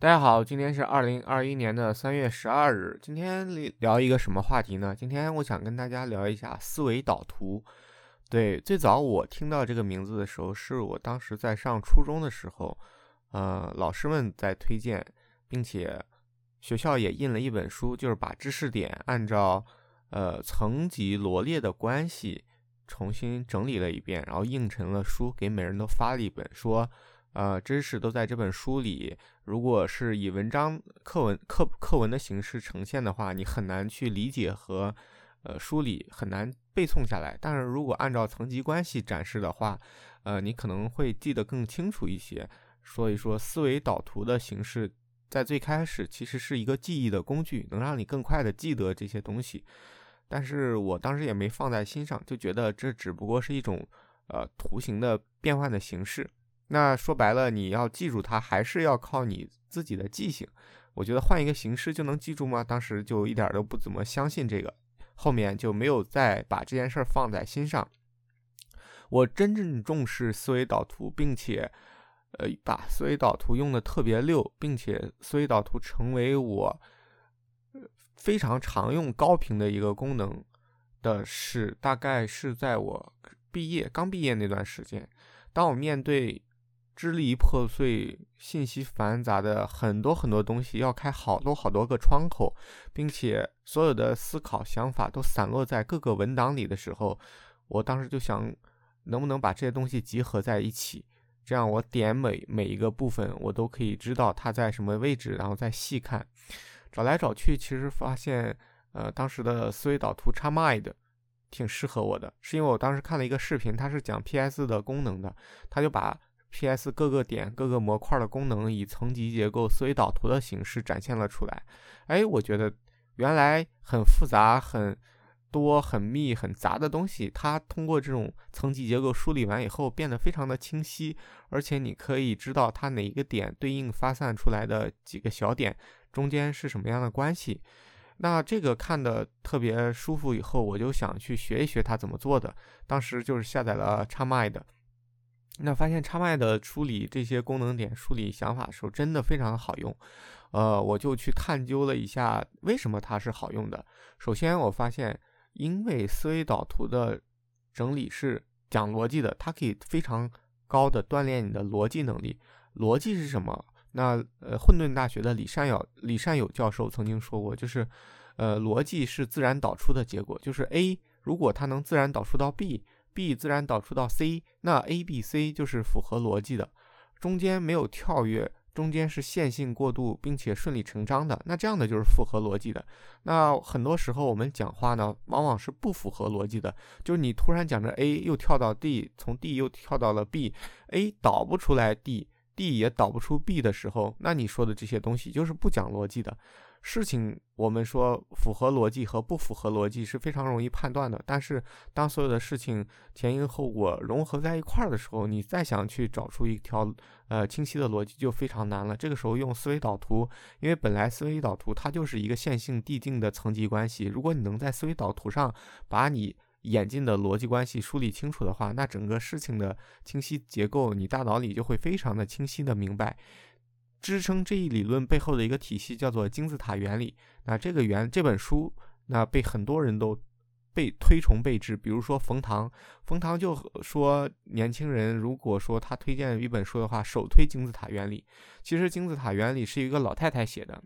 大家好，今天是二零二一年的三月十二日。今天聊一个什么话题呢？今天我想跟大家聊一下思维导图。对，最早我听到这个名字的时候，是我当时在上初中的时候，呃，老师们在推荐，并且学校也印了一本书，就是把知识点按照呃层级罗列的关系重新整理了一遍，然后印成了书，给每人都发了一本，说。呃，知识都在这本书里。如果是以文章、课文、课课文的形式呈现的话，你很难去理解和呃梳理，很难背诵下来。但是如果按照层级关系展示的话，呃，你可能会记得更清楚一些。所以说，思维导图的形式在最开始其实是一个记忆的工具，能让你更快的记得这些东西。但是我当时也没放在心上，就觉得这只不过是一种呃图形的变换的形式。那说白了，你要记住它，还是要靠你自己的记性。我觉得换一个形式就能记住吗？当时就一点都不怎么相信这个，后面就没有再把这件事儿放在心上。我真正重视思维导图，并且，呃，把思维导图用的特别溜，并且思维导图成为我非常常用高频的一个功能的是，大概是在我毕业刚毕业那段时间，当我面对。支离破碎、信息繁杂的很多很多东西，要开好多好多个窗口，并且所有的思考想法都散落在各个文档里的时候，我当时就想，能不能把这些东西集合在一起，这样我点每每一个部分，我都可以知道它在什么位置，然后再细看。找来找去，其实发现，呃，当时的思维导图 XMind 挺适合我的，是因为我当时看了一个视频，它是讲 PS 的功能的，他就把。P.S. 各个点、各个模块的功能以层级结构、思维导图的形式展现了出来。哎，我觉得原来很复杂、很多、很密、很杂的东西，它通过这种层级结构梳理完以后，变得非常的清晰。而且你可以知道它哪一个点对应发散出来的几个小点中间是什么样的关系。那这个看的特别舒服，以后我就想去学一学它怎么做的。当时就是下载了 XMind。那发现插麦的梳理这些功能点、梳理想法的时候，真的非常的好用。呃，我就去探究了一下为什么它是好用的。首先，我发现，因为思维导图的整理是讲逻辑的，它可以非常高的锻炼你的逻辑能力。逻辑是什么？那呃，混沌大学的李善友李善友教授曾经说过，就是呃，逻辑是自然导出的结果，就是 A 如果它能自然导出到 B。B 自然导出到 C，那 A、B、C 就是符合逻辑的，中间没有跳跃，中间是线性过渡，并且顺理成章的，那这样的就是符合逻辑的。那很多时候我们讲话呢，往往是不符合逻辑的，就是你突然讲着 A 又跳到 D，从 D 又跳到了 B，A 导不出来 D，D 也导不出 B 的时候，那你说的这些东西就是不讲逻辑的。事情我们说符合逻辑和不符合逻辑是非常容易判断的，但是当所有的事情前因后果融合在一块儿的时候，你再想去找出一条呃清晰的逻辑就非常难了。这个时候用思维导图，因为本来思维导图它就是一个线性递进的层级关系，如果你能在思维导图上把你演进的逻辑关系梳理清楚的话，那整个事情的清晰结构你大脑里就会非常的清晰的明白。支撑这一理论背后的一个体系叫做金字塔原理。那这个原这本书，那被很多人都被推崇备至。比如说冯唐，冯唐就说，年轻人如果说他推荐一本书的话，首推金字塔原理。其实金字塔原理是一个老太太写的，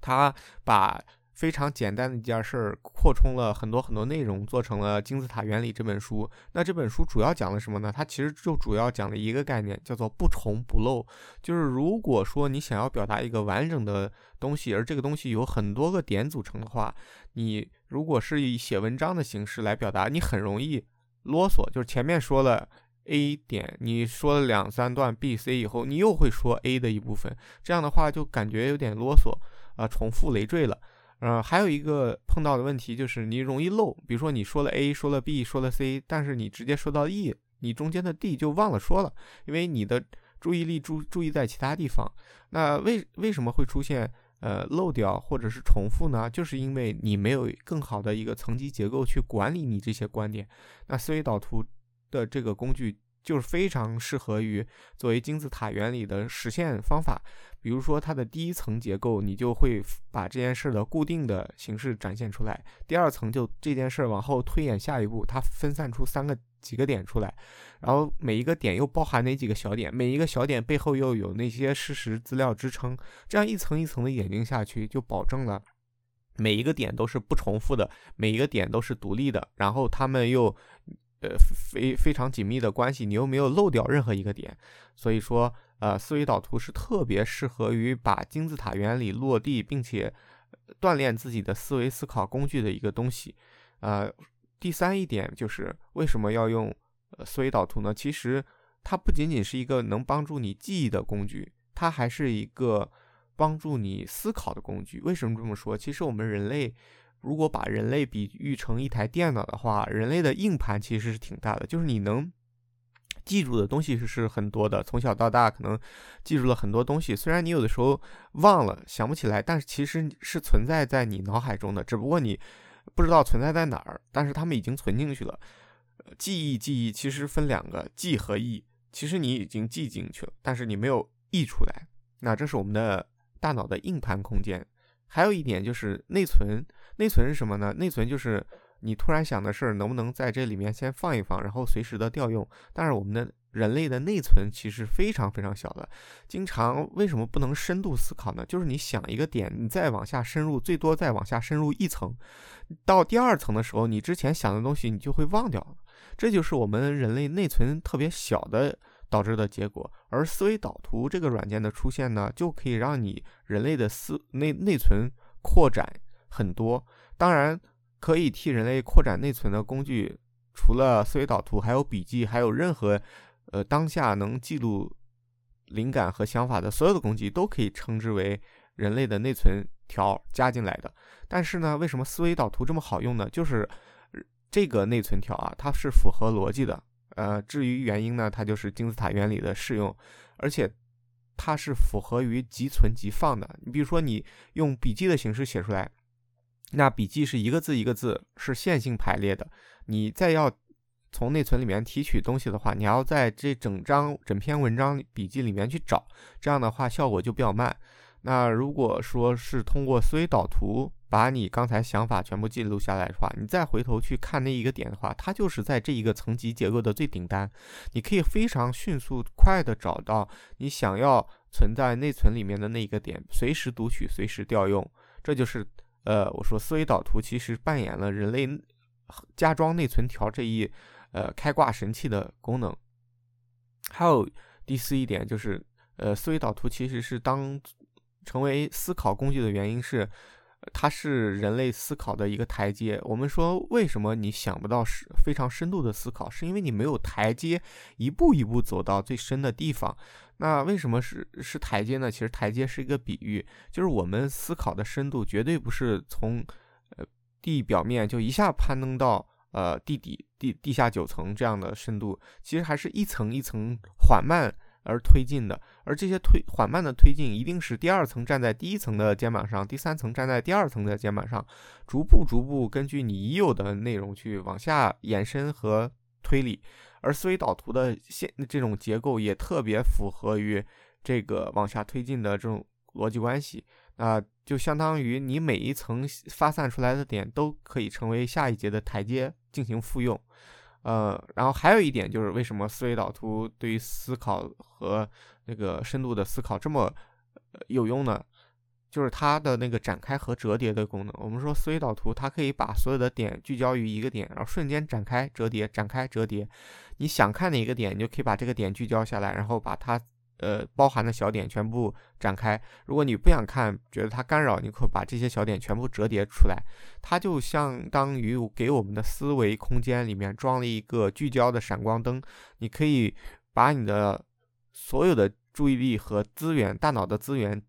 她把。非常简单的一件事儿，扩充了很多很多内容，做成了《金字塔原理》这本书。那这本书主要讲了什么呢？它其实就主要讲了一个概念，叫做不重不漏。就是如果说你想要表达一个完整的东西，而这个东西有很多个点组成的话，你如果是以写文章的形式来表达，你很容易啰嗦。就是前面说了 A 点，你说了两三段 B、C 以后，你又会说 A 的一部分，这样的话就感觉有点啰嗦啊，重复累赘了。呃，还有一个碰到的问题就是你容易漏，比如说你说了 A，说了 B，说了 C，但是你直接说到 E，你中间的 D 就忘了说了，因为你的注意力注注意在其他地方。那为为什么会出现呃漏掉或者是重复呢？就是因为你没有更好的一个层级结构去管理你这些观点。那思维导图的这个工具就是非常适合于作为金字塔原理的实现方法。比如说，它的第一层结构，你就会把这件事的固定的形式展现出来；第二层就这件事往后推演下一步，它分散出三个几个点出来，然后每一个点又包含哪几个小点，每一个小点背后又有那些事实资料支撑，这样一层一层的演进下去，就保证了每一个点都是不重复的，每一个点都是独立的，然后他们又呃非非常紧密的关系，你又没有漏掉任何一个点，所以说。呃，思维导图是特别适合于把金字塔原理落地，并且锻炼自己的思维思考工具的一个东西。呃，第三一点就是为什么要用思维导图呢？其实它不仅仅是一个能帮助你记忆的工具，它还是一个帮助你思考的工具。为什么这么说？其实我们人类如果把人类比喻成一台电脑的话，人类的硬盘其实是挺大的，就是你能。记住的东西是是很多的，从小到大可能记住了很多东西。虽然你有的时候忘了想不起来，但是其实是存在在你脑海中的，只不过你不知道存在在哪儿。但是他们已经存进去了。记忆，记忆其实分两个，记和忆。其实你已经记进去了，但是你没有忆出来。那这是我们的大脑的硬盘空间。还有一点就是内存，内存是什么呢？内存就是。你突然想的事儿，能不能在这里面先放一放，然后随时的调用？但是我们的人类的内存其实非常非常小的，经常为什么不能深度思考呢？就是你想一个点，你再往下深入，最多再往下深入一层，到第二层的时候，你之前想的东西你就会忘掉了。这就是我们人类内存特别小的导致的结果。而思维导图这个软件的出现呢，就可以让你人类的思内内存扩展很多。当然。可以替人类扩展内存的工具，除了思维导图，还有笔记，还有任何，呃，当下能记录灵感和想法的所有的工具，都可以称之为人类的内存条加进来的。但是呢，为什么思维导图这么好用呢？就是这个内存条啊，它是符合逻辑的。呃，至于原因呢，它就是金字塔原理的适用，而且它是符合于即存即放的。你比如说，你用笔记的形式写出来。那笔记是一个字一个字是线性排列的，你再要从内存里面提取东西的话，你要在这整张整篇文章笔记里面去找，这样的话效果就比较慢。那如果说是通过思维导图把你刚才想法全部记录下来的话，你再回头去看那一个点的话，它就是在这一个层级结构的最顶端，你可以非常迅速快的找到你想要存在内存里面的那一个点，随时读取，随时调用，这就是。呃，我说思维导图其实扮演了人类加装内存条这一呃开挂神器的功能。还有第四一点就是，呃，思维导图其实是当成为思考工具的原因是。它是人类思考的一个台阶。我们说，为什么你想不到是非常深度的思考，是因为你没有台阶，一步一步走到最深的地方。那为什么是是台阶呢？其实台阶是一个比喻，就是我们思考的深度绝对不是从呃地表面就一下攀登到呃地底地地下九层这样的深度，其实还是一层一层缓慢。而推进的，而这些推缓慢的推进，一定是第二层站在第一层的肩膀上，第三层站在第二层的肩膀上，逐步逐步根据你已有的内容去往下延伸和推理。而思维导图的现这种结构也特别符合于这个往下推进的这种逻辑关系，啊，就相当于你每一层发散出来的点都可以成为下一节的台阶进行复用。呃，然后还有一点就是，为什么思维导图对于思考和那个深度的思考这么有用呢？就是它的那个展开和折叠的功能。我们说思维导图它可以把所有的点聚焦于一个点，然后瞬间展开折叠，展开折叠。你想看哪个点，你就可以把这个点聚焦下来，然后把它。呃，包含的小点全部展开。如果你不想看，觉得它干扰，你可以把这些小点全部折叠出来。它就相当于给我们的思维空间里面装了一个聚焦的闪光灯。你可以把你的所有的注意力和资源、大脑的资源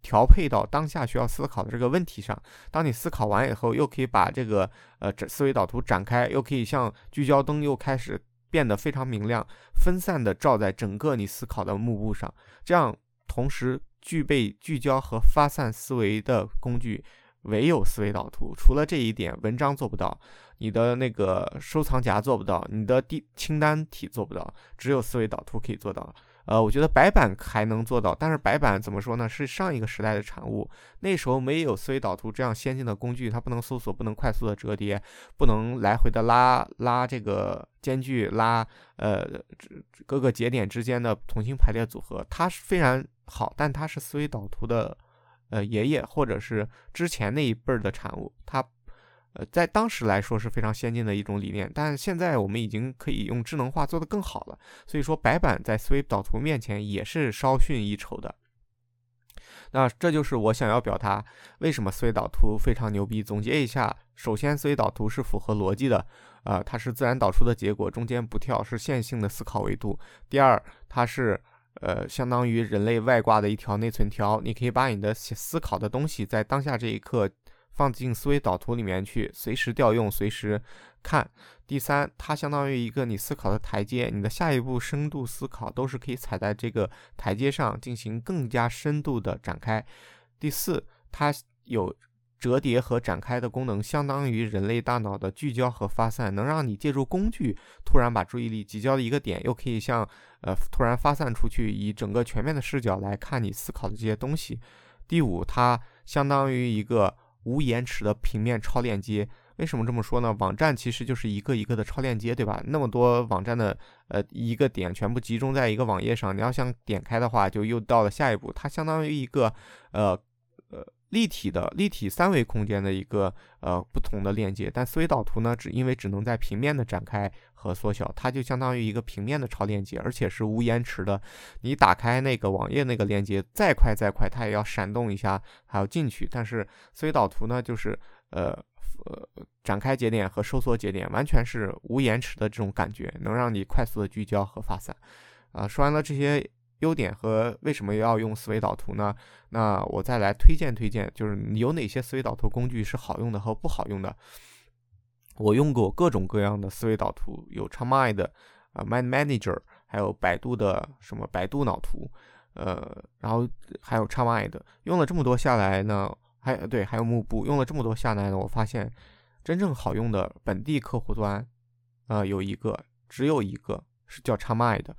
调配到当下需要思考的这个问题上。当你思考完以后，又可以把这个呃思维导图展开，又可以像聚焦灯又开始。变得非常明亮，分散的照在整个你思考的幕布上，这样同时具备聚焦和发散思维的工具，唯有思维导图。除了这一点，文章做不到，你的那个收藏夹做不到，你的第清单体做不到，只有思维导图可以做到。呃，我觉得白板还能做到，但是白板怎么说呢？是上一个时代的产物，那时候没有思维导图这样先进的工具，它不能搜索，不能快速的折叠，不能来回的拉拉这个间距，拉呃各个节点之间的重新排列组合。它是非常好，但它是思维导图的呃爷爷或者是之前那一辈儿的产物，它。呃，在当时来说是非常先进的一种理念，但现在我们已经可以用智能化做得更好了。所以说，白板在思维导图面前也是稍逊一筹的。那这就是我想要表达为什么思维导图非常牛逼。总结一下，首先，思维导图是符合逻辑的，呃，它是自然导出的结果，中间不跳，是线性的思考维度。第二，它是呃，相当于人类外挂的一条内存条，你可以把你的思考的东西在当下这一刻。放进思维导图里面去，随时调用，随时看。第三，它相当于一个你思考的台阶，你的下一步深度思考都是可以踩在这个台阶上进行更加深度的展开。第四，它有折叠和展开的功能，相当于人类大脑的聚焦和发散，能让你借助工具突然把注意力集焦的一个点，又可以像呃突然发散出去，以整个全面的视角来看你思考的这些东西。第五，它相当于一个。无延迟的平面超链接，为什么这么说呢？网站其实就是一个一个的超链接，对吧？那么多网站的呃一个点全部集中在一个网页上，你要想点开的话，就又到了下一步。它相当于一个呃立体的立体三维空间的一个呃不同的链接。但思维导图呢，只因为只能在平面的展开和缩小，它就相当于一个平面的超链接，而且是无延迟的。你打开那个网页那个链接，再快再快，它也要闪动一下，还要进去。但是思维导图呢，就是呃呃展开节点和收缩节点完全是无延迟的这种感觉，能让你快速的聚焦和发散。啊，说完了这些优点和为什么要用思维导图呢？那我再来推荐推荐，就是有哪些思维导图工具是好用的和不好用的。我用过各种各样的思维导图，有 c h a m i 的啊，Mind Manager，还有百度的什么百度脑图，呃，然后还有 c h a m i 的用了这么多下来呢，还对，还有幕布，用了这么多下来呢，我发现真正好用的本地客户端，呃，有一个，只有一个是叫 c h a m i 的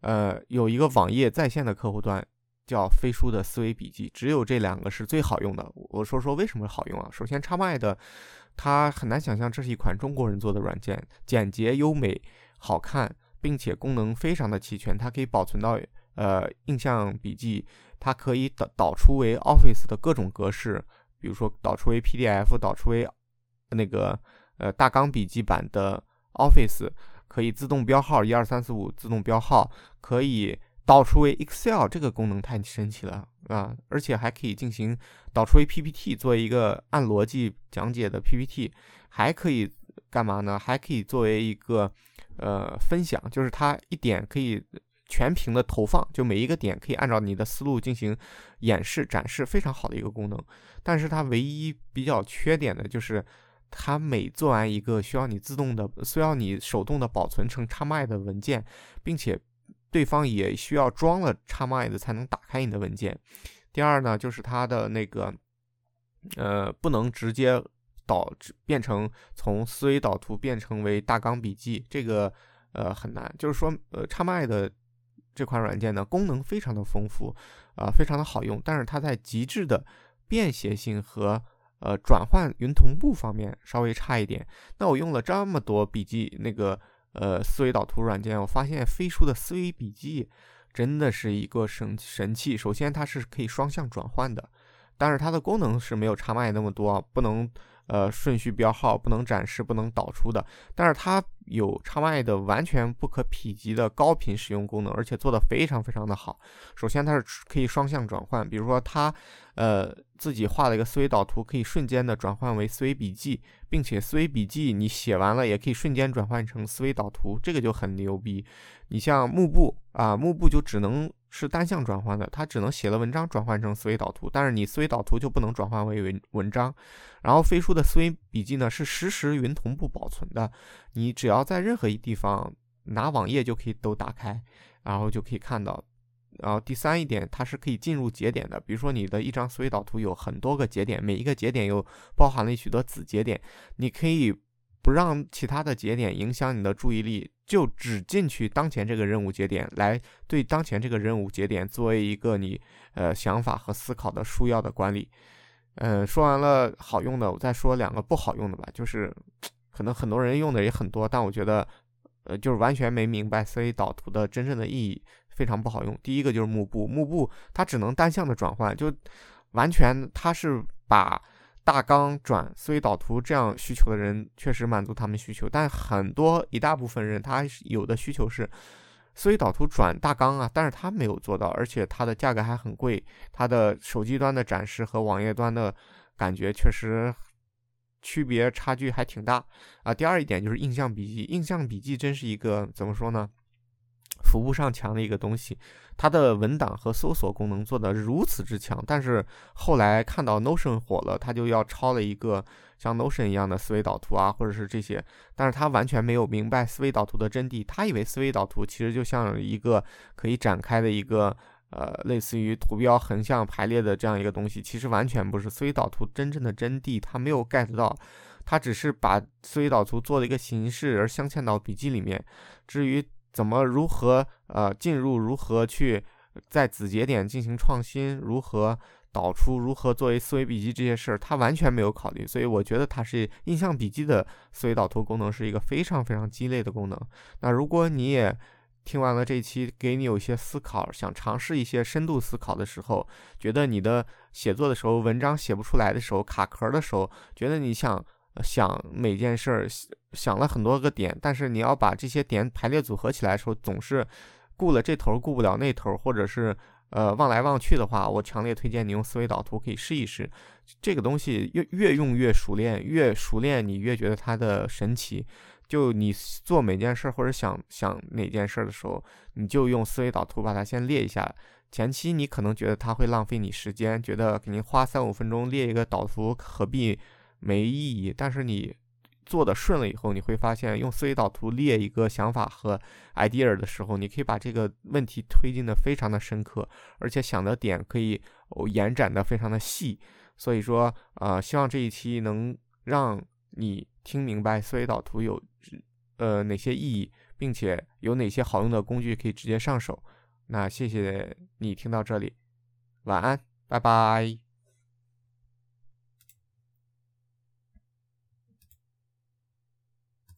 呃，有一个网页在线的客户端叫飞书的思维笔记，只有这两个是最好用的。我说说为什么好用啊？首先 Chamind。它很难想象这是一款中国人做的软件，简洁优美、好看，并且功能非常的齐全。它可以保存到呃印象笔记，它可以导导出为 Office 的各种格式，比如说导出为 PDF，导出为那个呃大纲笔记版的 Office，可以自动标号，一二三四五自动标号，可以。导出为 Excel 这个功能太神奇了啊！而且还可以进行导出为 PPT，做一个按逻辑讲解的 PPT，还可以干嘛呢？还可以作为一个呃分享，就是它一点可以全屏的投放，就每一个点可以按照你的思路进行演示展示，非常好的一个功能。但是它唯一比较缺点的就是，它每做完一个需要你自动的、需要你手动的保存成插麦的文件，并且。对方也需要装了 Xmind 才能打开你的文件。第二呢，就是它的那个，呃，不能直接导变成从思维导图变成为大纲笔记，这个呃很难。就是说，呃，Xmind 这款软件呢，功能非常的丰富，啊，非常的好用，但是它在极致的便携性和呃转换云同步方面稍微差一点。那我用了这么多笔记那个。呃，思维导图软件，我发现飞书的思维笔记真的是一个神神器。首先，它是可以双向转换的，但是它的功能是没有插麦那么多，不能。呃，顺序标号不能展示，不能导出的，但是它有插麦的完全不可匹及的高频使用功能，而且做的非常非常的好。首先，它是可以双向转换，比如说它，呃，自己画了一个思维导图，可以瞬间的转换为思维笔记，并且思维笔记你写完了也可以瞬间转换成思维导图，这个就很牛逼。你像幕布啊，幕布就只能。是单向转换的，它只能写了文章转换成思维导图，但是你思维导图就不能转换为文文章。然后飞书的思维笔记呢是实时云同步保存的，你只要在任何一地方拿网页就可以都打开，然后就可以看到。然后第三一点，它是可以进入节点的。比如说你的一张思维导图有很多个节点，每一个节点又包含了许多子节点，你可以不让其他的节点影响你的注意力，就只进去当前这个任务节点，来对当前这个任务节点作为一个你呃想法和思考的枢要的管理。嗯，说完了好用的，我再说两个不好用的吧。就是可能很多人用的也很多，但我觉得。呃，就是完全没明白思维导图的真正的意义，非常不好用。第一个就是幕布，幕布它只能单向的转换，就完全它是把大纲转思维导图这样需求的人确实满足他们需求，但很多一大部分人他有的需求是思维导图转大纲啊，但是他没有做到，而且它的价格还很贵，它的手机端的展示和网页端的感觉确实。区别差距还挺大啊！第二一点就是印象笔记，印象笔记真是一个怎么说呢，扶不上墙的一个东西。它的文档和搜索功能做的如此之强，但是后来看到 Notion 火了，它就要抄了一个像 Notion 一样的思维导图啊，或者是这些，但是他完全没有明白思维导图的真谛，他以为思维导图其实就像一个可以展开的一个。呃，类似于图标横向排列的这样一个东西，其实完全不是思维导图真正的真谛。它没有 get 到，它只是把思维导图做了一个形式而镶嵌到笔记里面。至于怎么如何呃进入，如何去在子节点进行创新，如何导出，如何作为思维笔记这些事儿，它完全没有考虑。所以我觉得它是印象笔记的思维导图功能是一个非常非常鸡肋的功能。那如果你也听完了这一期，给你有一些思考，想尝试一些深度思考的时候，觉得你的写作的时候，文章写不出来的时候，卡壳的时候，觉得你想想每件事儿，想了很多个点，但是你要把这些点排列组合起来的时候，总是顾了这头，顾不了那头，或者是呃望来望去的话，我强烈推荐你用思维导图，可以试一试。这个东西越越用越熟练，越熟练你越觉得它的神奇。就你做每件事或者想想哪件事的时候，你就用思维导图把它先列一下。前期你可能觉得它会浪费你时间，觉得给你花三五分钟列一个导图何必没意义。但是你做的顺了以后，你会发现用思维导图列一个想法和 idea 的时候，你可以把这个问题推进的非常的深刻，而且想的点可以延展的非常的细。所以说，呃，希望这一期能让你听明白思维导图有。呃，哪些意义，并且有哪些好用的工具可以直接上手？那谢谢你听到这里，晚安，拜拜。